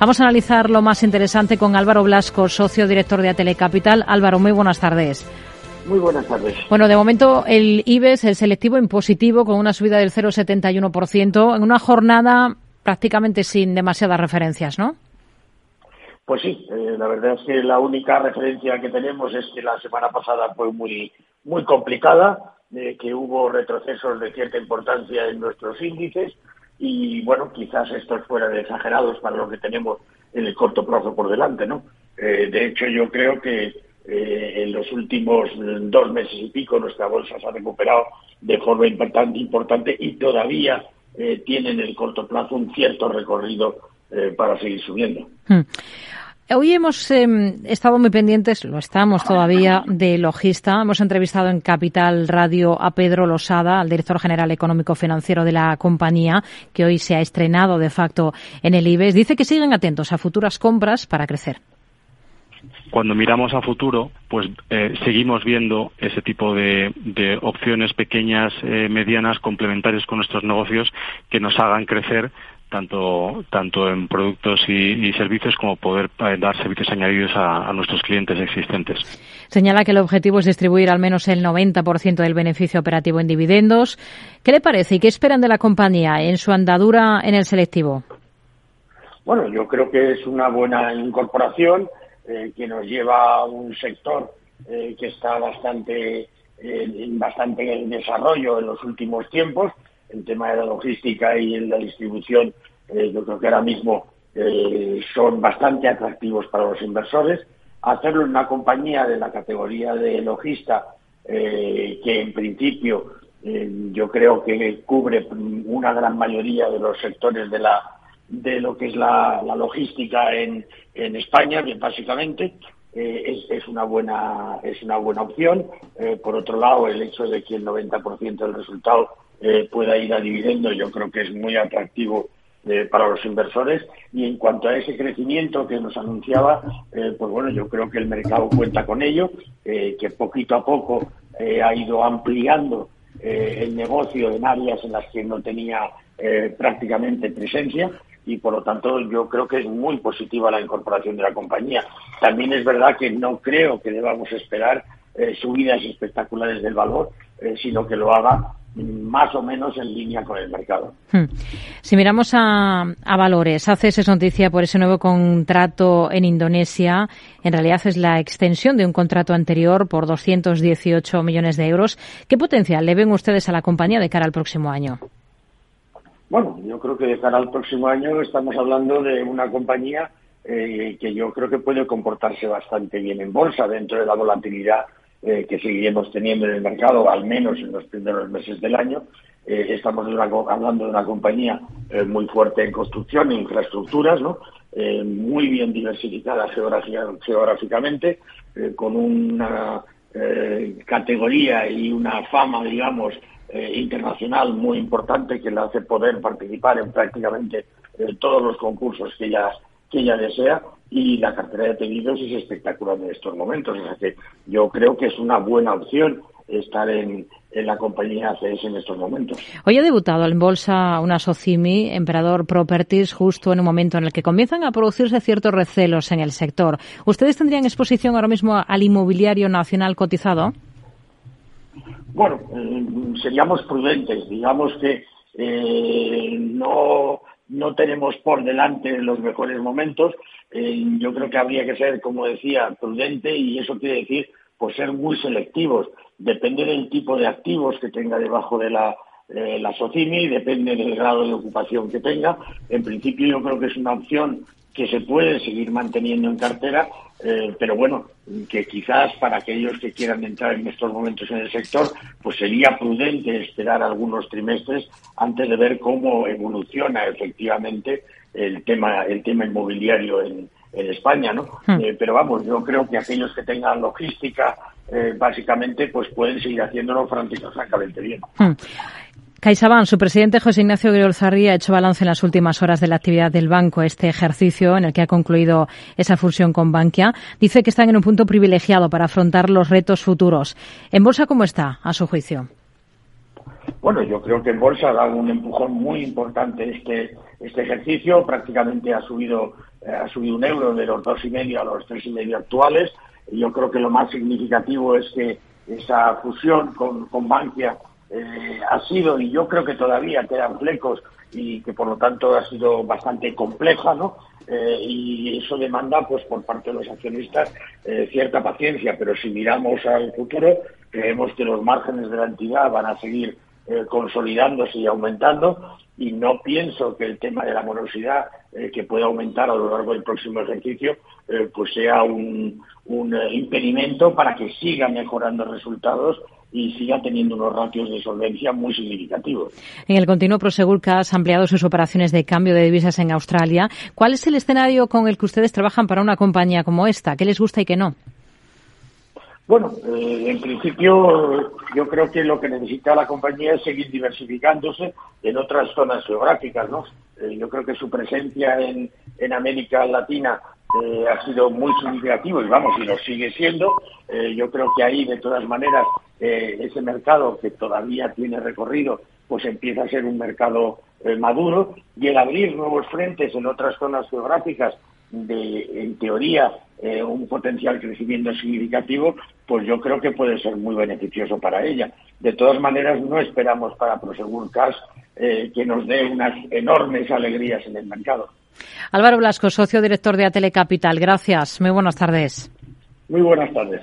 Vamos a analizar lo más interesante con Álvaro Blasco, socio director de Atelecapital. Álvaro, muy buenas tardes. Muy buenas tardes. Bueno, de momento el IBEX, el selectivo en positivo, con una subida del 0,71%, en una jornada prácticamente sin demasiadas referencias, ¿no? Pues sí, eh, la verdad es que la única referencia que tenemos es que la semana pasada fue muy, muy complicada, eh, que hubo retrocesos de cierta importancia en nuestros índices y bueno, quizás estos fueran exagerados para lo que tenemos en el corto plazo por delante, ¿no? Eh, de hecho, yo creo que eh, en los últimos dos meses y pico nuestra bolsa se ha recuperado de forma importante, importante y todavía eh, tiene en el corto plazo un cierto recorrido eh, para seguir subiendo. Hmm. Hoy hemos em, estado muy pendientes, lo estamos todavía, de Logista. Hemos entrevistado en Capital Radio a Pedro Losada, al director general económico financiero de la compañía, que hoy se ha estrenado de facto en el IBEX. Dice que siguen atentos a futuras compras para crecer cuando miramos a futuro, pues eh, seguimos viendo ese tipo de, opciones pequeñas, eh, medianas, complementarias con nuestros negocios que nos hagan crecer tanto, tanto en productos y, servicios como poder eh, dar servicios añadidos a, nuestros clientes existentes. Señala que el objetivo es distribuir al menos el 90% del beneficio operativo en dividendos. ¿Qué le parece y qué esperan de la compañía en su andadura en el selectivo? Bueno, yo creo que es una buena incorporación eh, que nos lleva a un sector eh, que está bastante en bastante desarrollo en los últimos tiempos. El tema de la logística y la distribución, eh, yo creo que ahora mismo son bastante atractivos para los inversores. Hacerlo en una compañía de la categoría de logista, que en principio yo creo que cubre una gran mayoría de los sectores de la de lo que es la, logística en, España, bien básicamente. Eh, es, una buena es una buena opción. Eh, por otro lado, el hecho de que el 90% del resultado eh, pueda ir a dividendo, yo creo que es muy atractivo para los inversores. Y en cuanto a ese crecimiento que nos anunciaba, pues bueno, yo creo que el mercado cuenta con ello, que poquito a poco ha ido ampliando el negocio en áreas en las que no tenía prácticamente presencia y por lo tanto yo creo que es muy positiva la incorporación de la compañía. También es verdad que no creo que debamos esperar eh, subidas espectaculares del valor, eh, sino que lo haga más o menos en línea con el mercado. Hmm. Si miramos a, a valores, hace noticia por ese nuevo contrato en Indonesia. En realidad es la extensión de un contrato anterior por 218 millones de euros. ¿Qué potencial le ven ustedes a la compañía de cara al próximo año? Bueno, yo creo que de cara al próximo año estamos hablando de una compañía eh, que yo creo que puede comportarse bastante bien en bolsa dentro de la volatilidad eh, que seguiremos teniendo en el mercado, al menos en los primeros meses del año. Eh, estamos hablando de una compañía muy fuerte en construcción e infraestructuras, ¿no? muy bien diversificada geográficamente, con una categoría y una fama, digamos, eh, internacional muy importante que le hace poder participar en prácticamente eh, todos los concursos que ella, que ella desea y la cartera de pedidos es espectacular en estos momentos. O sea que yo creo que es una buena opción estar en, en la compañía ACS en estos momentos. Hoy ha debutado en bolsa una Socimi, Emperador Properties, justo en un momento en el que comienzan a producirse ciertos recelos en el sector. ¿Ustedes tendrían exposición ahora mismo al inmobiliario nacional cotizado? Bueno, eh, seríamos prudentes, digamos que eh, no, no tenemos por delante los mejores momentos. Eh, yo creo que habría que ser, como decía, prudente y eso quiere decir pues ser muy selectivos. Depende del tipo de activos que tenga debajo de la, la SOCIMI, depende del grado de ocupación que tenga. En principio yo creo que es una opción que se puede seguir manteniendo en cartera, eh, pero bueno, que quizás para aquellos que quieran entrar en estos momentos en el sector, pues sería prudente esperar algunos trimestres antes de ver cómo evoluciona efectivamente el tema, el tema inmobiliario en, España, ¿no? Hmm. Eh, pero vamos, yo creo que aquellos que tengan logística, eh, básicamente, pues pueden seguir haciéndolo francamente bien. Hmm. CaixaBank, su presidente José Ignacio Griolzarri ha hecho balance en las últimas horas de la actividad del banco, este ejercicio en el que ha concluido esa fusión con Bankia. Dice que están en un punto privilegiado para afrontar los retos futuros. ¿En bolsa cómo está, a su juicio? Bueno, yo creo que en bolsa ha dado un empujón muy importante este, este ejercicio, prácticamente ha subido, ha subido un euro de los dos y medio a los tres y medio actuales. Yo creo que lo más significativo es que esa fusión con, con Bankia ha sido, y yo creo que todavía quedan flecos y que por lo tanto ha sido bastante compleja, ¿no? Eh, y eso demanda, pues por parte de los accionistas, eh, cierta paciencia, pero si miramos al futuro, creemos que los márgenes de la entidad van a seguir eh, consolidándose y aumentando, y no pienso que el tema de la morosidad, que pueda aumentar a lo largo del próximo ejercicio, pues sea un, un impedimento para que siga mejorando resultados y siga teniendo unos ratios de solvencia muy significativos. En el continuo Prosegur que has ampliado sus operaciones de cambio de divisas en Australia. ¿Cuál es el escenario con el que ustedes trabajan para una compañía como esta? ¿Qué les gusta y qué no? Bueno, eh, en principio yo creo que lo que necesita la compañía es seguir diversificándose en otras zonas geográficas, ¿no? Eh, yo creo que su presencia en, en América Latina eh, ha sido muy significativo y vamos, y lo sigue siendo. Eh, yo creo que ahí, de todas maneras, eh, ese mercado que todavía tiene recorrido, pues empieza a ser un mercado maduro y el abrir nuevos frentes en otras zonas geográficas de, en teoría, un potencial crecimiento significativo, pues yo creo que puede ser muy beneficioso para ella. De todas maneras, no esperamos para Prosegur Cash que nos dé unas enormes alegrías en el mercado. Álvaro Blasco, socio director de Atele Capital. Gracias. Muy buenas tardes. Muy buenas tardes.